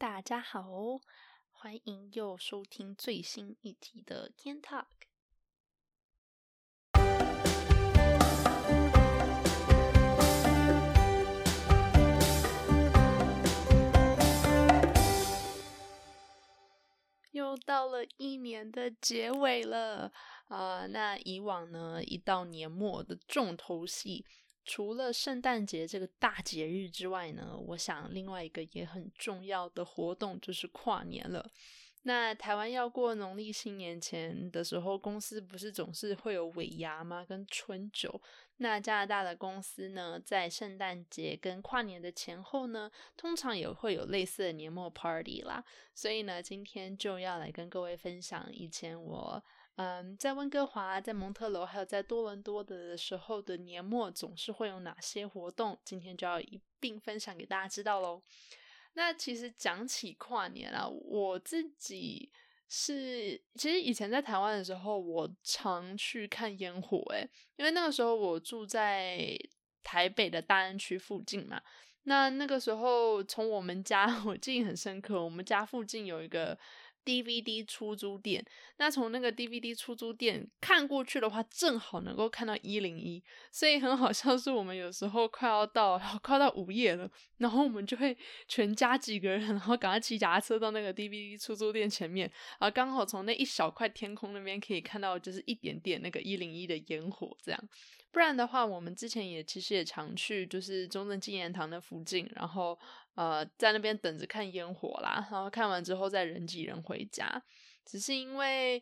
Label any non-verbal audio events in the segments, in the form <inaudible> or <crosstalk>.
大家好，欢迎又收听最新一集的 Can Talk。又到了一年的结尾了啊、那以往呢，一到年末的重头戏，除了圣诞节这个大节日之外呢，我想另外一个也很重要的活动就是跨年了。那台湾要过农历新年前的时候，公司不是总是会有尾牙吗？跟春酒。那加拿大的公司呢，在圣诞节跟跨年的前后呢，通常也会有类似的年末 party 啦。所以呢，今天就要来跟各位分享以前我嗯在温哥华、在蒙特楼还有在多伦多的时候的年末总是会有哪些活动，今天就要一并分享给大家知道喽。那其实讲起跨年啊，我自己是其实以前在台湾的时候，我常去看烟火，诶，因为那个时候我住在台北的大安区附近嘛。那那个时候从我们家，<laughs> 我记忆很深刻，我们家附近有一个 DVD 出租店。那从那个 DVD 出租店看过去的话，正好能够看到一零一，所以很好笑是我们有时候快要到快要到午夜了，然后我们就会全家几个人，然后赶快骑脚踏车到那个 DVD 出租店前面，啊，刚好从那一小块天空那边可以看到，就是一点点那个一零一的烟火这样。不然的话，我们之前也其实也常去，就是中正纪念堂的附近，然后呃在那边等着看烟火啦，然后看完之后再人挤人回家。只是因为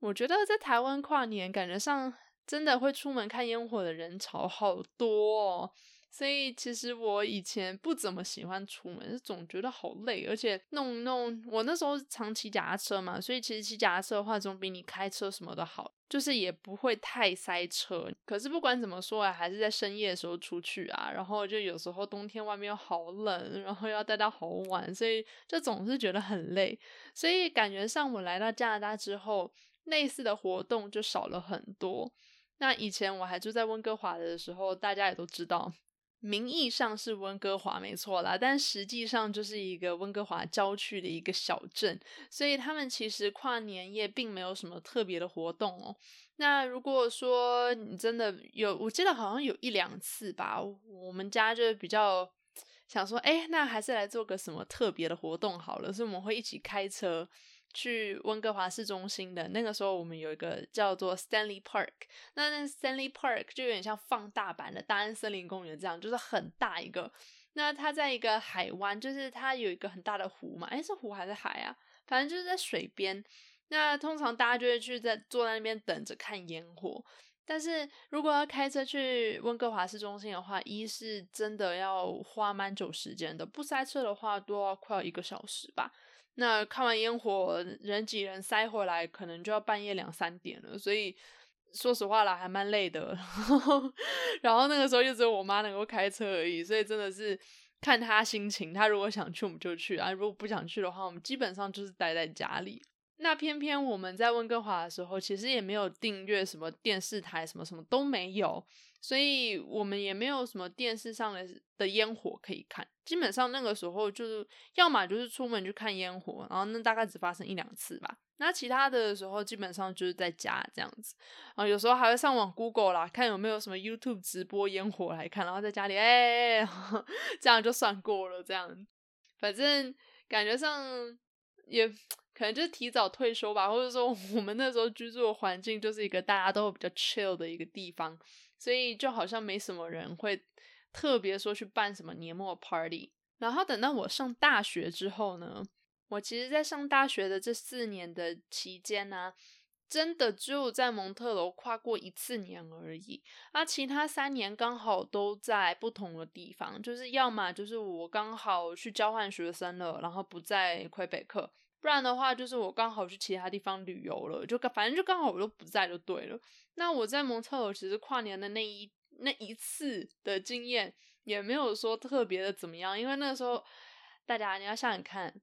我觉得在台湾跨年，感觉上真的会出门看烟火的人潮好多哦。所以其实我以前不怎么喜欢出门，总觉得好累，而且弄弄我那时候常骑脚踏车嘛，所以其实骑脚踏车的话总比你开车什么的好，就是也不会太塞车。可是不管怎么说啊，还是在深夜的时候出去啊，然后就有时候冬天外面又好冷，然后要待到好晚，所以就总是觉得很累。所以感觉上我来到加拿大之后，类似的活动就少了很多。那以前我还住在温哥华的时候，大家也都知道。名义上是温哥华没错啦，但实际上就是一个温哥华郊区的一个小镇，所以他们其实跨年夜并没有什么特别的活动哦。那如果说你真的有，我记得好像有一两次吧，我们家就比较想说，哎，那还是来做个什么特别的活动好了，所以我们会一起开车。去温哥华市中心的那个时候，我们有一个叫做 Stanley Park，那那 Stanley Park 就有点像放大版的大安森林公园这样，就是很大一个。那它在一个海湾，就是它有一个很大的湖嘛，诶，是湖还是海啊？反正就是在水边。那通常大家就会去在坐在那边等着看烟火。但是如果要开车去温哥华市中心的话，一是真的要花蛮久时间的，不塞车的话都要快要一个小时吧。那看完烟火，人挤人塞回来，可能就要半夜两三点了。所以说实话啦，还蛮累的。<laughs> 然后那个时候就只有我妈能够开车而已，所以真的是看她心情。她如果想去，我们就去；啊，如果不想去的话，我们基本上就是待在家里。那偏偏我们在温哥华的时候，其实也没有订阅什么电视台，什么什么都没有，所以我们也没有什么电视上的的烟火可以看。基本上那个时候就是要么就是出门去看烟火，然后那大概只发生一两次吧。那其他的时候基本上就是在家这样子，啊有时候还会上网 Google 啦，看有没有什么 YouTube 直播烟火来看，然后在家里哎，<laughs> 这样就算过了。这样，反正感觉上也。可能就是提早退休吧，或者说我们那时候居住的环境就是一个大家都比较 chill 的一个地方，所以就好像没什么人会特别说去办什么年末 party。然后等到我上大学之后呢，我其实，在上大学的这四年的期间呢，真的只有在蒙特楼跨过一次年而已。那其他三年刚好都在不同的地方，就是要么就是我刚好去交换学生了，然后不在魁北克。不然的话，就是我刚好去其他地方旅游了，就反正就刚好我都不在就对了。那我在蒙特楼其实跨年的那一那一次的经验也没有说特别的怎么样，因为那时候大家你要想想看，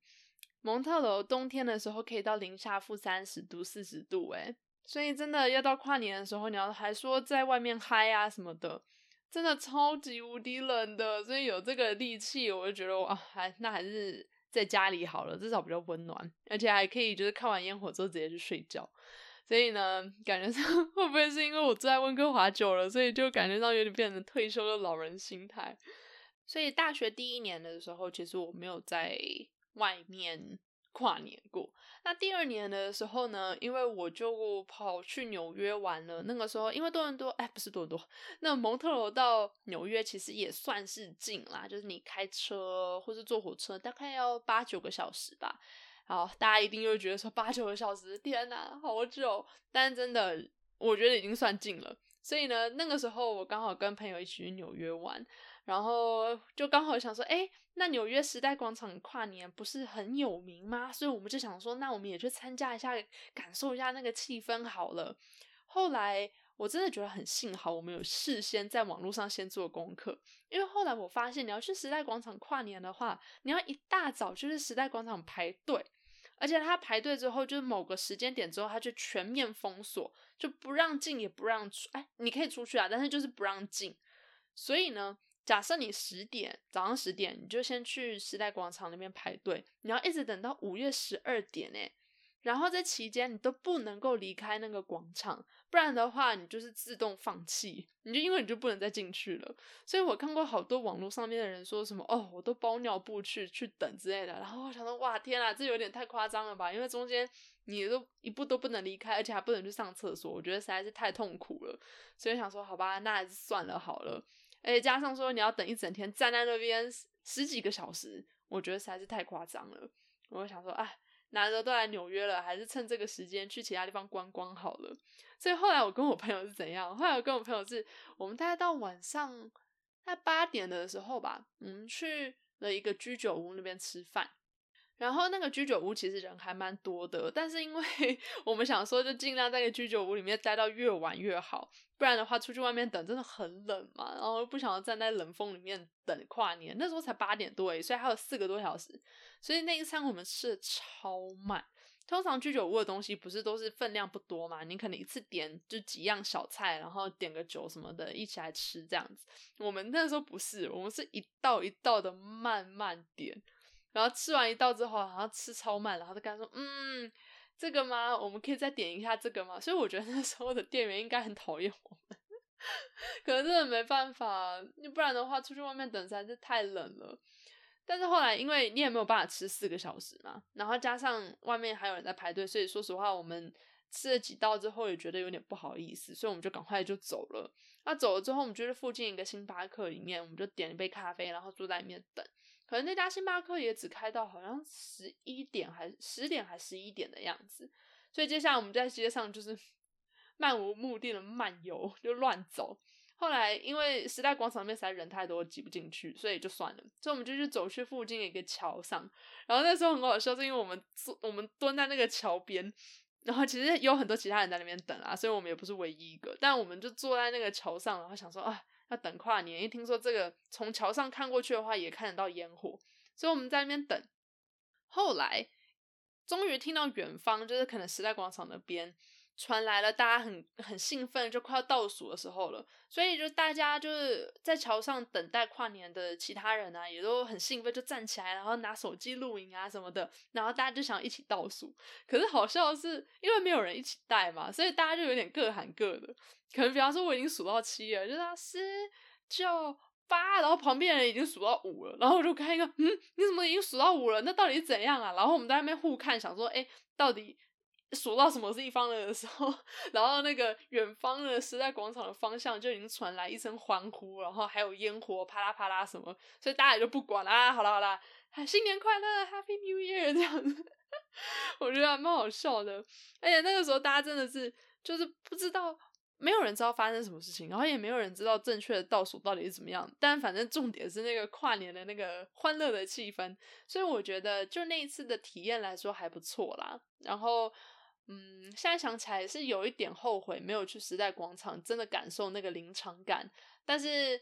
蒙特楼冬天的时候可以到零下负三十度、四十度，诶所以真的要到跨年的时候，你要还说在外面嗨啊什么的，真的超级无敌冷的。所以有这个力气，我就觉得哇，还那还是。在家里好了，至少比较温暖，而且还可以就是看完烟火之后直接去睡觉。所以呢，感觉上 <laughs> 会不会是因为我住在温哥华久了，所以就感觉到有点变成退休的老人心态。所以大学第一年的时候，其实我没有在外面跨年过。那第二年的时候呢，因为我就跑去纽约玩了。那个时候，因为多伦多，哎，不是多伦多，那蒙特罗到纽约其实也算是近啦，就是你开车或是坐火车，大概要八九个小时吧。然后，大家一定又觉得说八九个小时，天哪，好久！但真的，我觉得已经算近了。所以呢，那个时候我刚好跟朋友一起去纽约玩，然后就刚好想说，哎，那纽约时代广场跨年不是很有名吗？所以我们就想说，那我们也去参加一下，感受一下那个气氛好了。后来我真的觉得很幸好，我们有事先在网络上先做功课，因为后来我发现，你要去时代广场跨年的话，你要一大早就是时代广场排队。而且他排队之后，就是某个时间点之后，他就全面封锁，就不让进也不让出。哎，你可以出去啊，但是就是不让进。所以呢，假设你十点早上十点，你就先去时代广场那边排队，你要一直等到五月十二点诶。然后在期间你都不能够离开那个广场，不然的话你就是自动放弃，你就因为你就不能再进去了。所以我看过好多网络上面的人说什么哦，我都包尿布去去等之类的。然后我想说哇天啊，这有点太夸张了吧？因为中间你都一步都不能离开，而且还不能去上厕所，我觉得实在是太痛苦了。所以想说好吧，那还是算了好了。而且加上说你要等一整天站在那边十几个小时，我觉得实在是太夸张了。我就想说哎。难得都来纽约了，还是趁这个时间去其他地方观光好了。所以后来我跟我朋友是怎样？后来我跟我朋友是，我们大概到晚上在八点的时候吧，我们去了一个居酒屋那边吃饭。然后那个居酒屋其实人还蛮多的，但是因为 <laughs> 我们想说，就尽量在个居酒屋里面待到越晚越好，不然的话出去外面等真的很冷嘛。然后不想要站在冷风里面等跨年，那时候才八点多诶，所以还有四个多小时。所以那一餐我们吃的超慢。通常居酒屋的东西不是都是分量不多嘛？你可能一次点就几样小菜，然后点个酒什么的，一起来吃这样子。我们那时候不是，我们是一道一道的慢慢点。然后吃完一道之后，然后吃超慢，然后就跟他说：“嗯，这个吗？我们可以再点一下这个吗？”所以我觉得那时候的店员应该很讨厌我们，可能真的没办法，不然的话出去外面等实在是太冷了。但是后来，因为你也没有办法吃四个小时嘛，然后加上外面还有人在排队，所以说实话，我们吃了几道之后也觉得有点不好意思，所以我们就赶快就走了。那走了之后，我们就在附近一个星巴克里面，我们就点一杯咖啡，然后坐在里面等。可能那家星巴克也只开到好像十一点，还十点还十一点的样子，所以接下来我们在街上就是 <laughs> 漫无目的的漫游，就乱走。后来因为时代广场那边实在人太多，挤不进去，所以就算了。所以我们就去走去附近的一个桥上，然后那时候很好笑，是因为我们坐我们蹲在那个桥边，然后其实有很多其他人在那边等啊，所以我们也不是唯一一个，但我们就坐在那个桥上，然后想说啊。要等跨年，一听说这个从桥上看过去的话，也看得到烟火，所以我们在那边等。后来终于听到远方，就是可能时代广场那边传来了，大家很很兴奋，就快要倒数的时候了。所以就大家就是在桥上等待跨年的其他人啊，也都很兴奋，就站起来，然后拿手机录影啊什么的，然后大家就想一起倒数。可是好笑的是，因为没有人一起带嘛，所以大家就有点各喊各的。可能比方说，我已经数到七了，就是十九八，然后旁边人已经数到五了，然后我就看一个，嗯，你怎么已经数到五了？那到底怎样啊？然后我们在那边互看，想说，哎，到底数到什么地方了的时候，然后那个远方的时代广场的方向就已经传来一声欢呼，然后还有烟火啪啦啪啦什么，所以大家也就不管啦，好啦好啦，新年快乐，Happy New Year 这样子，<laughs> 我觉得还蛮好笑的，而且那个时候大家真的是就是不知道。没有人知道发生什么事情，然后也没有人知道正确的倒数到底是怎么样。但反正重点是那个跨年的那个欢乐的气氛，所以我觉得就那一次的体验来说还不错啦。然后，嗯，现在想起来是有一点后悔没有去时代广场，真的感受那个临场感。但是，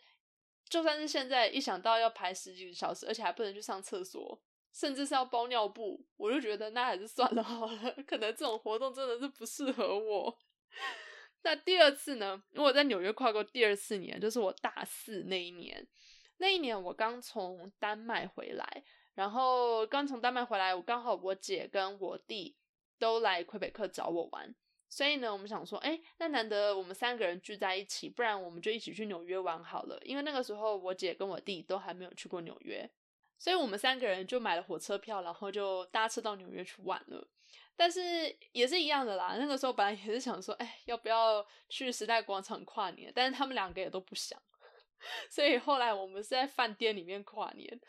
就算是现在一想到要排十几个小时，而且还不能去上厕所，甚至是要包尿布，我就觉得那还是算了好了。<laughs> 可能这种活动真的是不适合我。<laughs> 那第二次呢？因为我在纽约跨过第二次年，就是我大四那一年。那一年我刚从丹麦回来，然后刚从丹麦回来，我刚好我姐跟我弟都来魁北克找我玩，所以呢，我们想说，哎，那难得我们三个人聚在一起，不然我们就一起去纽约玩好了。因为那个时候我姐跟我弟都还没有去过纽约，所以我们三个人就买了火车票，然后就搭车到纽约去玩了。但是也是一样的啦，那个时候本来也是想说，哎，要不要去时代广场跨年？但是他们两个也都不想，<laughs> 所以后来我们是在饭店里面跨年。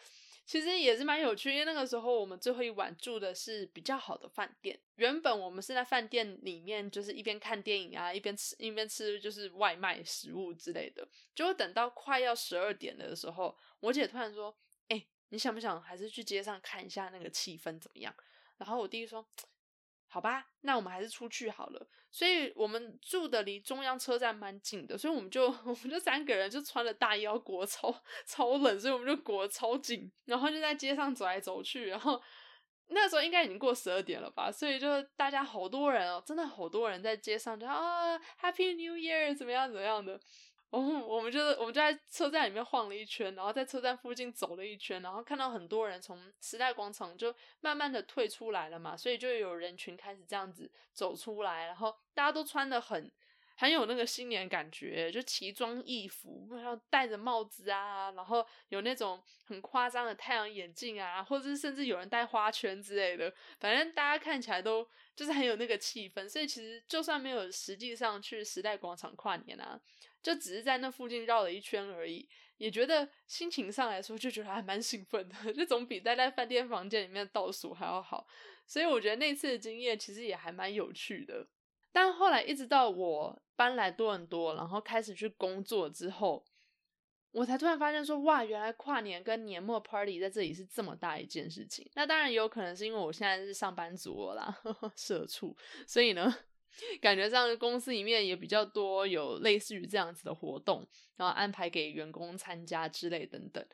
其实也是蛮有趣，因为那个时候我们最后一晚住的是比较好的饭店。原本我们是在饭店里面，就是一边看电影啊，一边吃一边吃就是外卖食物之类的。结果等到快要十二点的时候，我姐突然说：“哎，你想不想还是去街上看一下那个气氛怎么样？”然后我弟弟说。好吧，那我们还是出去好了。所以我们住的离中央车站蛮近的，所以我们就 <laughs> 我们就三个人就穿了大衣要裹超 <laughs> 超冷，所以我们就裹超紧，然后就在街上走来走去。然后那时候应该已经过十二点了吧，所以就大家好多人哦，真的好多人在街上就啊 Happy New Year 怎么样怎么样的。哦，我们就是我们就在车站里面晃了一圈，然后在车站附近走了一圈，然后看到很多人从时代广场就慢慢的退出来了嘛，所以就有人群开始这样子走出来，然后大家都穿的很很有那个新年感觉，就奇装异服，然后戴着帽子啊，然后有那种很夸张的太阳眼镜啊，或者是甚至有人戴花圈之类的，反正大家看起来都就是很有那个气氛，所以其实就算没有实际上去时代广场跨年啊。就只是在那附近绕了一圈而已，也觉得心情上来说就觉得还蛮兴奋的，<laughs> 就总比待在饭店房间里面倒数还要好。所以我觉得那次的经验其实也还蛮有趣的。但后来一直到我搬来多伦多，然后开始去工作之后，我才突然发现说，哇，原来跨年跟年末 party 在这里是这么大一件事情。那当然也有可能是因为我现在是上班族啦，<laughs> 社畜，所以呢。感觉上公司里面也比较多有类似于这样子的活动，然后安排给员工参加之类等等。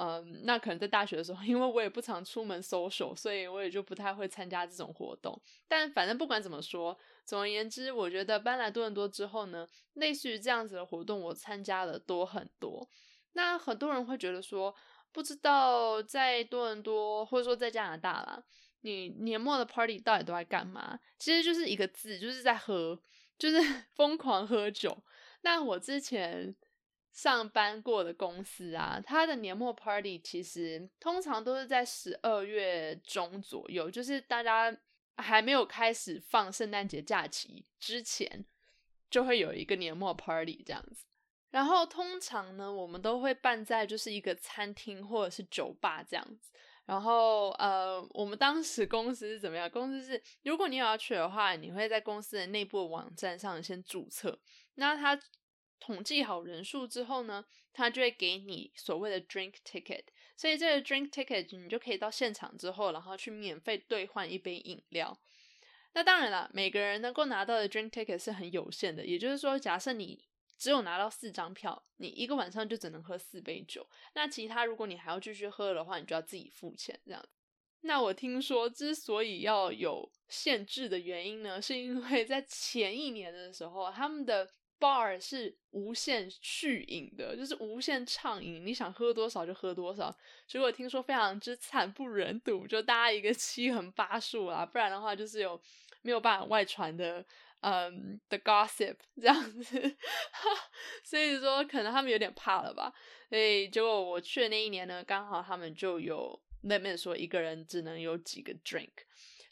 嗯，那可能在大学的时候，<laughs> 因为我也不常出门 social，所以我也就不太会参加这种活动。但反正不管怎么说，总而言之，我觉得搬来多伦多之后呢，类似于这样子的活动，我参加的多很多。那很多人会觉得说，不知道在多伦多或者说在加拿大啦。你年末的 party 到底都在干嘛？其实就是一个字，就是在喝，就是 <laughs> 疯狂喝酒。那我之前上班过的公司啊，它的年末 party 其实通常都是在十二月中左右，就是大家还没有开始放圣诞节假期之前，就会有一个年末 party 这样子。然后通常呢，我们都会办在就是一个餐厅或者是酒吧这样子。然后，呃，我们当时公司是怎么样？公司是，如果你有要去的话，你会在公司的内部网站上先注册。那他统计好人数之后呢，他就会给你所谓的 drink ticket。所以这个 drink ticket 你就可以到现场之后，然后去免费兑换一杯饮料。那当然了，每个人能够拿到的 drink ticket 是很有限的。也就是说，假设你只有拿到四张票，你一个晚上就只能喝四杯酒。那其他如果你还要继续喝的话，你就要自己付钱这样。那我听说之所以要有限制的原因呢，是因为在前一年的时候，他们的 bar 是无限续饮的，就是无限畅饮，你想喝多少就喝多少。结果听说非常之惨不忍睹，就大家一个七横八竖啊，不然的话就是有没有办法外传的。嗯，the gossip 这样子，<laughs> 所以说可能他们有点怕了吧。所以结果我去的那一年呢，刚好他们就有那边说一个人只能有几个 drink。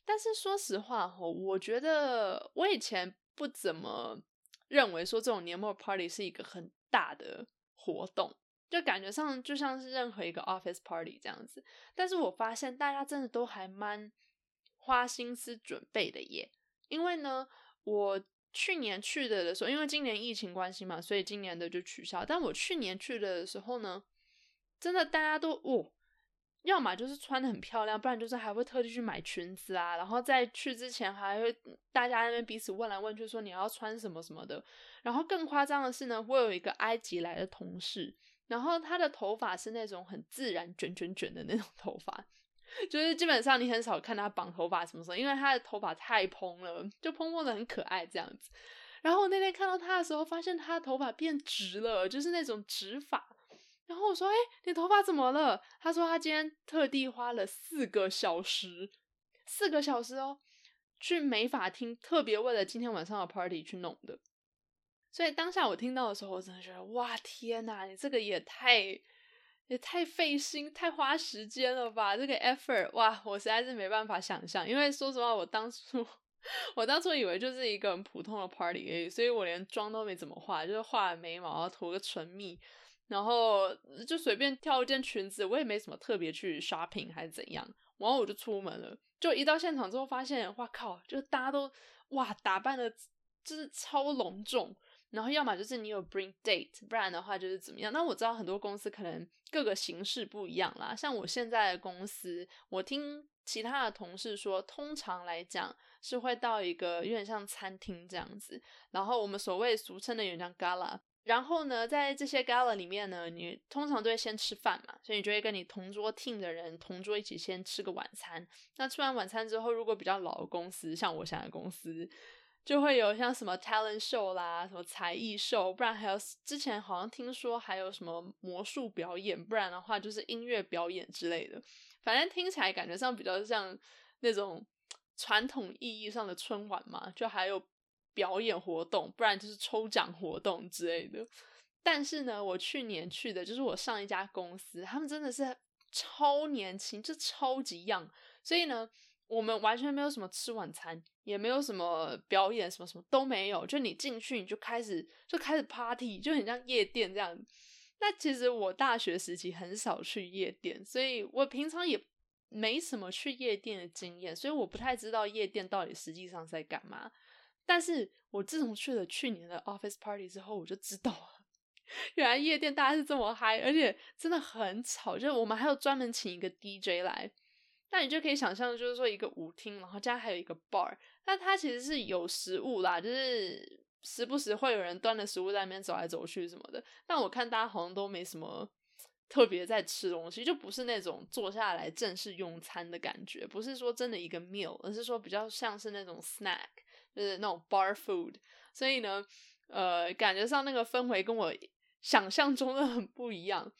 但是说实话哈，我觉得我以前不怎么认为说这种年末 party 是一个很大的活动，就感觉上就像是任何一个 office party 这样子。但是我发现大家真的都还蛮花心思准备的耶，因为呢。我去年去的的时候，因为今年疫情关系嘛，所以今年的就取消。但我去年去的时候呢，真的大家都哦，要么就是穿的很漂亮，不然就是还会特地去买裙子啊。然后在去之前还会大家那边彼此问来问去，说你要穿什么什么的。然后更夸张的是呢，我有一个埃及来的同事，然后他的头发是那种很自然卷卷卷的那种头发。就是基本上你很少看他绑头发什么时候，因为他的头发太蓬了，就蓬蓬的很可爱这样子。然后我那天看到他的时候，发现他的头发变直了，就是那种直发。然后我说：“哎，你头发怎么了？”他说：“他今天特地花了四个小时，四个小时哦，去美发厅，特别为了今天晚上的 party 去弄的。”所以当下我听到的时候，我真的觉得：“哇，天哪，你这个也太也太费心、太花时间了吧？这个 effort，哇，我实在是没办法想象。因为说实话，我当初 <laughs> 我当初以为就是一个很普通的 party 而已，所以我连妆都没怎么化，就是画眉毛，涂个唇蜜。”然后就随便挑一件裙子，我也没什么特别去 shopping 还是怎样，然后我就出门了。就一到现场之后，发现哇靠，就大家都哇打扮的，就是超隆重。然后要么就是你有 bring date，不然的话就是怎么样。那我知道很多公司可能各个形式不一样啦。像我现在的公司，我听其他的同事说，通常来讲是会到一个有点像餐厅这样子。然后我们所谓俗称的有点像 gala。然后呢，在这些 gala 里面呢，你通常都会先吃饭嘛，所以你就会跟你同桌 team 的人同桌一起先吃个晚餐。那吃完晚餐之后，如果比较老的公司，像我现在公司，就会有像什么 talent show 啦，什么才艺秀，不然还有之前好像听说还有什么魔术表演，不然的话就是音乐表演之类的。反正听起来感觉上比较像那种传统意义上的春晚嘛，就还有。表演活动，不然就是抽奖活动之类的。但是呢，我去年去的就是我上一家公司，他们真的是超年轻，就超级 young，。所以呢，我们完全没有什么吃晚餐，也没有什么表演，什么什么都没有。就你进去，你就开始就开始 party，就很像夜店这样。那其实我大学时期很少去夜店，所以我平常也没什么去夜店的经验，所以我不太知道夜店到底实际上在干嘛。但是我自从去了去年的 office party 之后，我就知道了，<laughs> 原来夜店大家是这么嗨，而且真的很吵。就我们还有专门请一个 DJ 来，那你就可以想象，就是说一个舞厅，然后加还有一个 bar，那它其实是有食物啦，就是时不时会有人端着食物在那边走来走去什么的。但我看大家好像都没什么特别在吃东西，就不是那种坐下来正式用餐的感觉，不是说真的一个 meal，而是说比较像是那种 snack。就是那种 bar food，所以呢，呃，感觉上那个氛围跟我想象中的很不一样。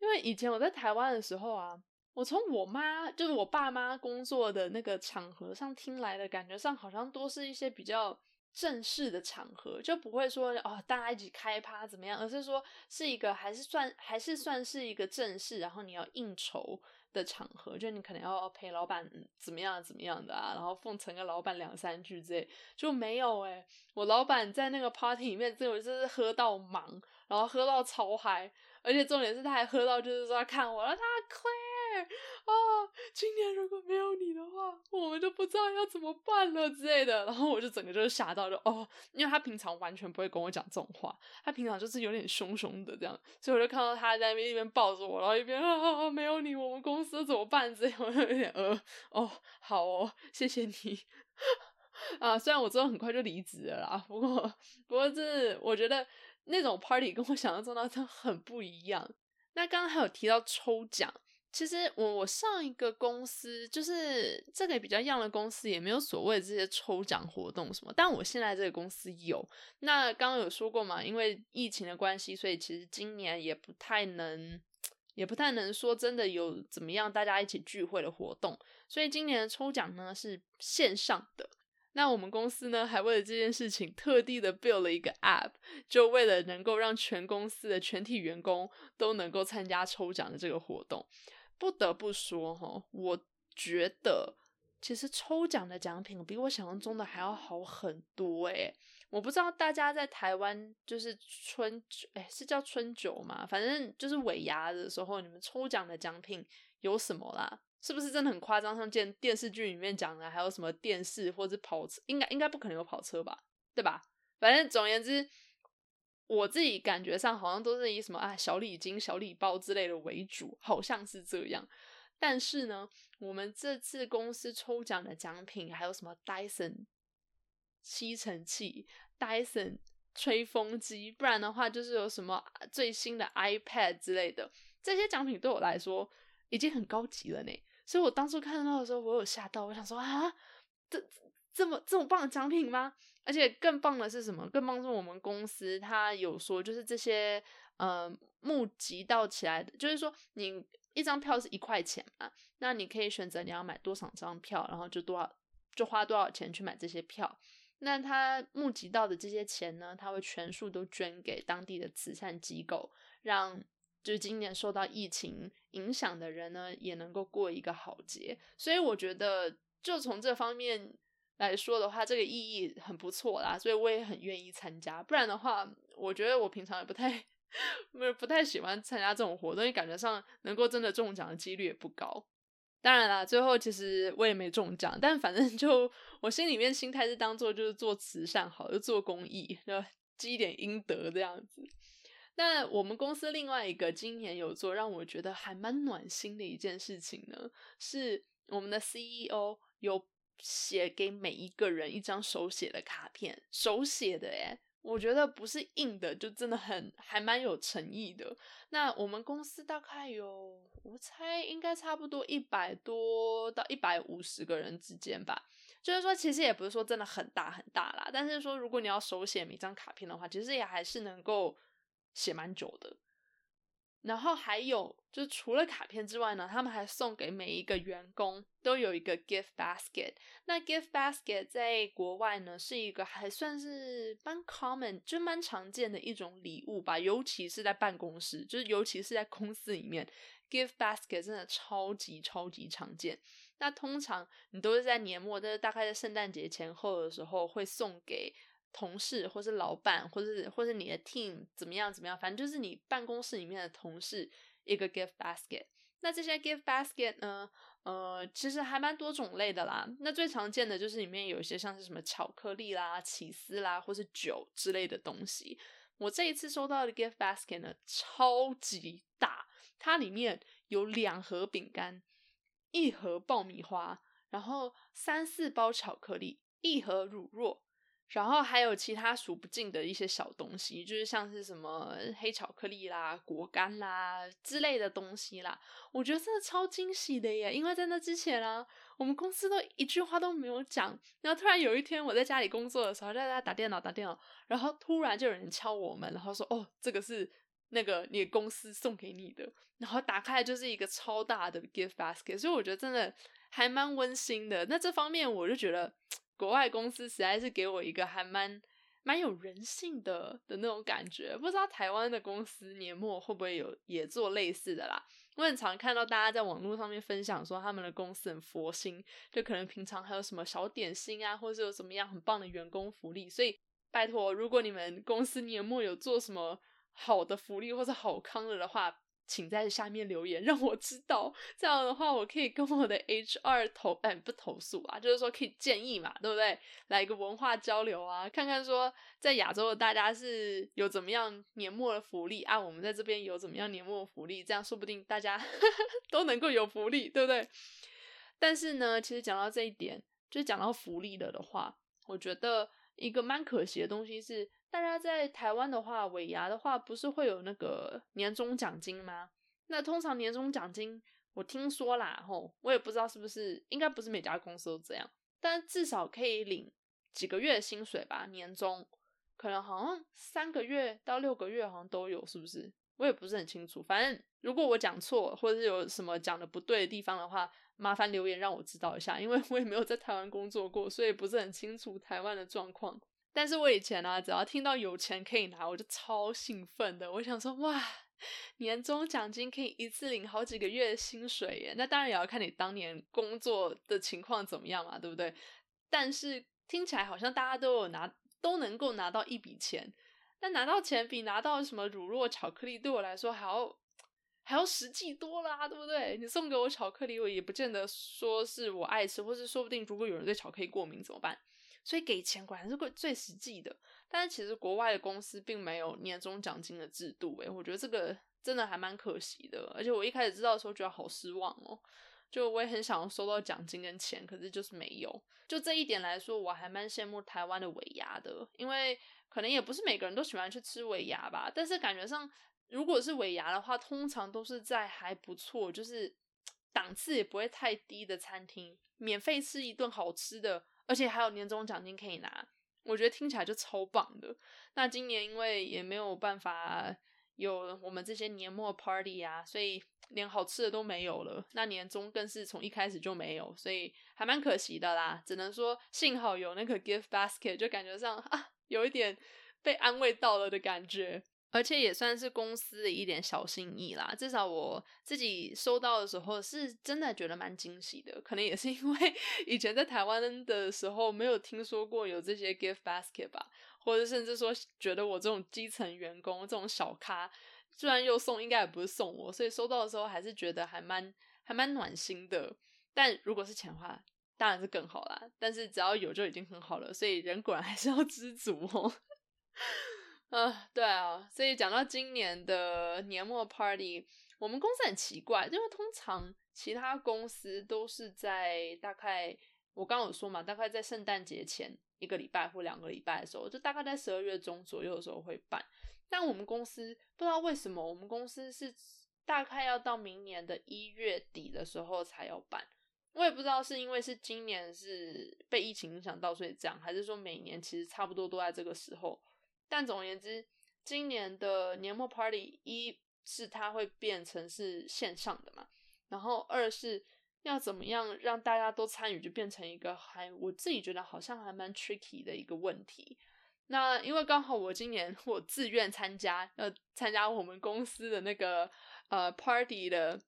因为以前我在台湾的时候啊，我从我妈就是我爸妈工作的那个场合上听来的感觉上，好像都是一些比较正式的场合，就不会说哦大家一起开趴怎么样，而是说是一个还是算还是算是一个正式，然后你要应酬。的场合，就你可能要陪老板怎么样怎么样的啊，然后奉承个老板两三句之类，就没有诶，我老板在那个 party 里面，这我就是喝到忙，然后喝到超嗨，而且重点是他还喝到就是说他看我了，他 Claire 啊，今年如果没有你的话，我们就不知道要怎么办了之类的。<laughs> 然后我就整个就是吓到，就哦，因为他平常完全不会跟我讲这种话，他平常就是有点凶凶的这样，所以我就看到他在那边一边抱着我，然后一边啊没有你，我们公司怎么办？这样我就有点呃哦，好哦，谢谢你 <laughs> 啊。虽然我之后很快就离职了啦，不过不过这我觉得那种 party 跟我想象中的真的很不一样。那刚刚还有提到抽奖。其实我我上一个公司就是这个比较样的公司，也没有所谓的这些抽奖活动什么。但我现在这个公司有。那刚刚有说过嘛，因为疫情的关系，所以其实今年也不太能，也不太能说真的有怎么样大家一起聚会的活动。所以今年的抽奖呢是线上的。那我们公司呢还为了这件事情特地的 build 了一个 app，就为了能够让全公司的全体员工都能够参加抽奖的这个活动。不得不说哈，我觉得其实抽奖的奖品比我想象中的还要好很多诶。我不知道大家在台湾就是春酒，哎，是叫春酒嘛？反正就是尾牙的时候，你们抽奖的奖品有什么啦？是不是真的很夸张？像电电视剧里面讲的，还有什么电视或者跑车？应该应该不可能有跑车吧？对吧？反正总而言之。我自己感觉上好像都是以什么啊小礼金、小礼包之类的为主，好像是这样。但是呢，我们这次公司抽奖的奖品还有什么 Dyson 吸尘器、Dyson 吹风机，不然的话就是有什么最新的 iPad 之类的。这些奖品对我来说已经很高级了呢。所以我当初看到的时候，我有吓到，我想说啊，这这么这么棒的奖品吗？而且更棒的是什么？更棒是我们公司，他有说，就是这些呃募集到起来的，就是说你一张票是一块钱嘛，那你可以选择你要买多少张票，然后就多少就花多少钱去买这些票。那他募集到的这些钱呢，他会全数都捐给当地的慈善机构，让就是今年受到疫情影响的人呢，也能够过一个好节。所以我觉得，就从这方面来说的话，这个意义很不错啦。所以我也很愿意参加。不然的话，我觉得我平常也不太。没有不太喜欢参加这种活动，因为感觉上能够真的中奖的几率也不高。当然啦，最后其实我也没中奖，但反正 <laughs> 就我心里面心态是当做就是做慈善好，就做公益，就积一点阴德这样子。那我们公司另外一个今年有做让我觉得还蛮暖心的一件事情呢，是我们的 CEO 有写给每一个人一张手写的卡片，手写的诶我觉得不是硬的，就真的很还蛮有诚意的。那我们公司大概有，我猜应该差不多一百多到一百五十个人之间吧。就是说，其实也不是说真的很大很大啦，但是说如果你要手写每张卡片的话，其实也还是能够写蛮久的。然后还有，就除了卡片之外呢，他们还送给每一个员工都有一个 gift basket。那 gift basket 在国外呢，是一个还算是蛮 common，就蛮常见的一种礼物吧。尤其是在办公室，就是尤其是在公司里面，gift basket 真的超级超级常见。那通常你都是在年末，就是大概在圣诞节前后的时候，会送给。同事，或是老板，或是或是你的 team 怎么样怎么样，反正就是你办公室里面的同事一个 gift basket。那这些 gift basket 呢，呃，其实还蛮多种类的啦。那最常见的就是里面有一些像是什么巧克力啦、起司啦，或是酒之类的东西。我这一次收到的 gift basket 呢，超级大，它里面有两盒饼干，一盒爆米花，然后三四包巧克力，一盒乳酪。然后还有其他数不尽的一些小东西，就是像是什么黑巧克力啦、果干啦之类的东西啦。我觉得真的超惊喜的耶！因为在那之前啊，我们公司都一句话都没有讲。然后突然有一天我在家里工作的时候，在家打电脑打电脑，然后突然就有人敲我们，然后说：“哦，这个是那个你公司送给你的。”然后打开就是一个超大的 gift basket，所以我觉得真的还蛮温馨的。那这方面我就觉得。国外公司实在是给我一个还蛮蛮有人性的的那种感觉，不知道台湾的公司年末会不会有也做类似的啦？我很常看到大家在网络上面分享说他们的公司很佛心，就可能平常还有什么小点心啊，或者是有什么样很棒的员工福利。所以拜托，如果你们公司年末有做什么好的福利或者好康了的话。请在下面留言，让我知道。这样的话，我可以跟我的 HR 投，哎，不投诉啊，就是说可以建议嘛，对不对？来一个文化交流啊，看看说在亚洲的大家是有怎么样年末的福利啊，我们在这边有怎么样年末的福利，这样说不定大家 <laughs> 都能够有福利，对不对？但是呢，其实讲到这一点，就讲到福利了的话，我觉得一个蛮可惜的东西是。大家在台湾的话，尾牙的话，不是会有那个年终奖金吗？那通常年终奖金，我听说啦，吼，我也不知道是不是，应该不是每家公司都这样，但至少可以领几个月薪水吧，年终，可能好像三个月到六个月好像都有，是不是？我也不是很清楚。反正如果我讲错，或者是有什么讲的不对的地方的话，麻烦留言让我知道一下，因为 <laughs> 我也没有在台湾工作过，所以不是很清楚台湾的状况。但是我以前呢，只要听到有钱可以拿，我就超兴奋的。我想说，哇，年终奖金可以一次领好几个月的薪水耶！那当然也要看你当年工作的情况怎么样嘛，对不对？但是听起来好像大家都有拿，都能够拿到一笔钱。但拿到钱比拿到什么乳酪巧克力对我来说还要还要实际多啦，对不对？你送给我巧克力，我也不见得说是我爱吃，或是说不定如果有人对巧克力过敏怎么办？所以给钱果然是最最实际的，但是其实国外的公司并没有年终奖金的制度，诶，我觉得这个真的还蛮可惜的。而且我一开始知道的时候觉得好失望哦，就我也很想要收到奖金跟钱，可是就是没有。就这一点来说，我还蛮羡慕台湾的尾牙的，因为可能也不是每个人都喜欢去吃尾牙吧，但是感觉上如果是尾牙的话，通常都是在还不错，就是档次也不会太低的餐厅，免费吃一顿好吃的。而且还有年终奖金可以拿，我觉得听起来就超棒的。那今年因为也没有办法有我们这些年末 party 啊，所以连好吃的都没有了。那年终更是从一开始就没有，所以还蛮可惜的啦。只能说幸好有那个 gift basket，就感觉上啊，有一点被安慰到了的感觉。而且也算是公司的一点小心意啦，至少我自己收到的时候是真的觉得蛮惊喜的。可能也是因为 <laughs> 以前在台湾的时候没有听说过有这些 gift basket 吧，或者甚至说觉得我这种基层员工这种小咖，虽然又送，应该也不是送我，所以收到的时候还是觉得还蛮还蛮暖心的。但如果是钱的话，当然是更好啦。但是只要有就已经很好了，所以人果然还是要知足哦。啊，对啊，所以讲到今年的年末 party，我们公司很奇怪，因为通常其他公司都是在大概我刚刚有说嘛，大概在圣诞节前一个礼拜或两个礼拜的时候，就大概在十二月中左右的时候会办。但我们公司不知道为什么，我们公司是大概要到明年的一月底的时候才要办。我也不知道是因为是今年是被疫情影响到所以这样，还是说每年其实差不多都在这个时候。但总而言之，今年的年末 party 一是它会变成是线上的嘛，然后二是要怎么样让大家都参与，就变成一个还我自己觉得好像还蛮 tricky 的一个问题。那因为刚好我今年 <laughs> 我自愿参加，要参加我们公司的那个呃 party 的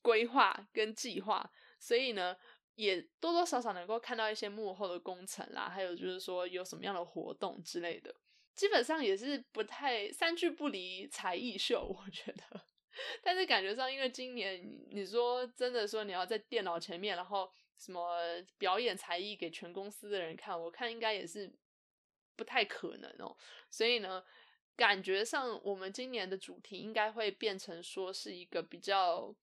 规划跟计划，所以呢也多多少少能够看到一些幕后的工程啦，还有就是说有什么样的活动之类的。基本上也是不太三句不离才艺秀，<laughs> 我觉得。但是感觉上，因为今年你说真的说你要在电脑前面，然后什么表演才艺给全公司的人看，我看应该也是不太可能哦。所以呢，感觉上我们今年的主题应该会变成说是一个比较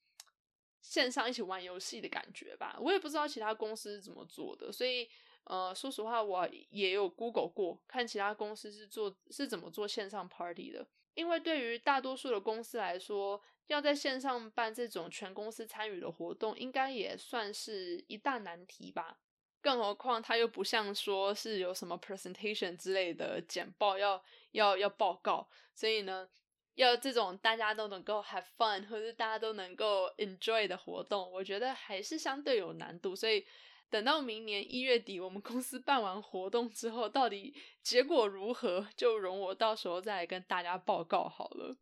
线上一起玩游戏的感觉吧。我也不知道其他公司怎么做的，所以。呃，说实话，我也有 Google 过，看其他公司是做是怎么做线上 party 的。因为对于大多数的公司来说，要在线上办这种全公司参与的活动，应该也算是一大难题吧。更何况，它又不像说是有什么 presentation 之类的简报要要要报告，所以呢，要这种大家都能够 have fun 或者大家都能够 enjoy 的活动，我觉得还是相对有难度，所以。等到明年一月底，我们公司办完活动之后，到底结果如何，就容我到时候再来跟大家报告好了。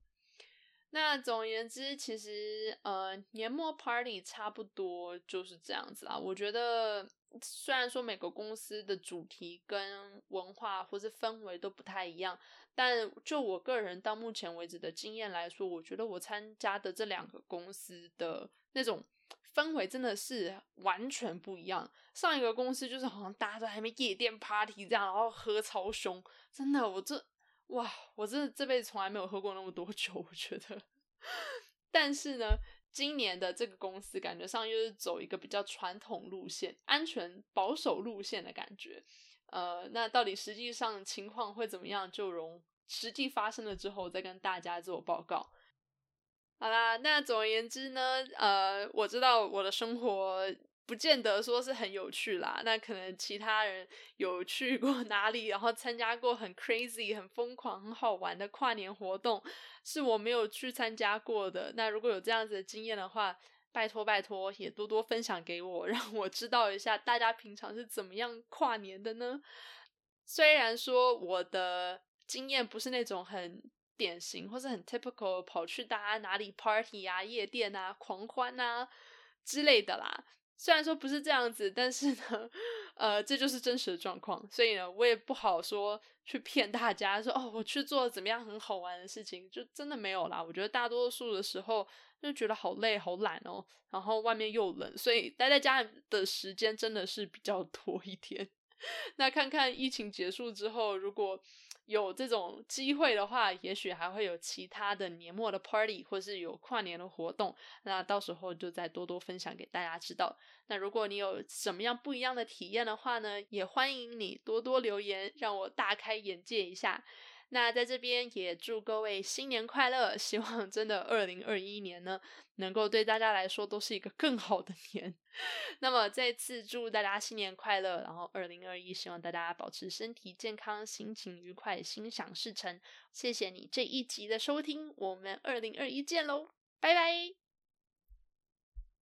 那总而言之，其实呃，年末 party 差不多就是这样子啦。我觉得，虽然说每个公司的主题跟文化或是氛围都不太一样，但就我个人到目前为止的经验来说，我觉得我参加的这两个公司的那种。氛围真的是完全不一样。上一个公司就是好像大家都还没夜店 party 这样，然后喝超凶，真的，我这哇，我真的这辈子从来没有喝过那么多酒，我觉得。<laughs> 但是呢，今年的这个公司感觉上又是走一个比较传统路线、安全保守路线的感觉。呃，那到底实际上情况会怎么样，就容实际发生了之后再跟大家做报告。好啦，那总而言之呢，呃，我知道我的生活不见得说是很有趣啦。那可能其他人有去过 <laughs> 哪里，然后参加过很 crazy、很疯狂、很好玩的跨年活动，是我没有去参加过的。那如果有这样子的经验的话，拜托拜托，也多多分享给我，<laughs> 让我知道一下大家平常是怎么样跨年的呢？虽然说我的经验不是那种很。典型或是很 typical 跑去大家哪里 party 啊、夜店啊、狂欢啊之类的啦。虽然说不是这样子，但是呢，呃，这就是真实的状况。所以呢，我也不好说去骗大家说哦，我去做怎么样很好玩的事情，就真的没有啦。我觉得大多数的时候就觉得好累、好懒哦，然后外面又冷，所以待在家里的时间真的是比较多一点。<laughs> 那看看疫情结束之后，如果有这种机会的话，也许还会有其他的年末的 party，或是有跨年的活动。那到时候就再多多分享给大家知道。那如果你有什么样不一样的体验的话呢，也欢迎你多多留言，让我大开眼界一下。那在这边也祝各位新年快乐，希望真的二零二一年呢，能够对大家来说都是一个更好的年。<laughs> 那么再次祝大家新年快乐，然后二零二一希望大家保持身体健康，心情愉快，心想事成。谢谢你这一集的收听，我们二零二一见喽，拜拜。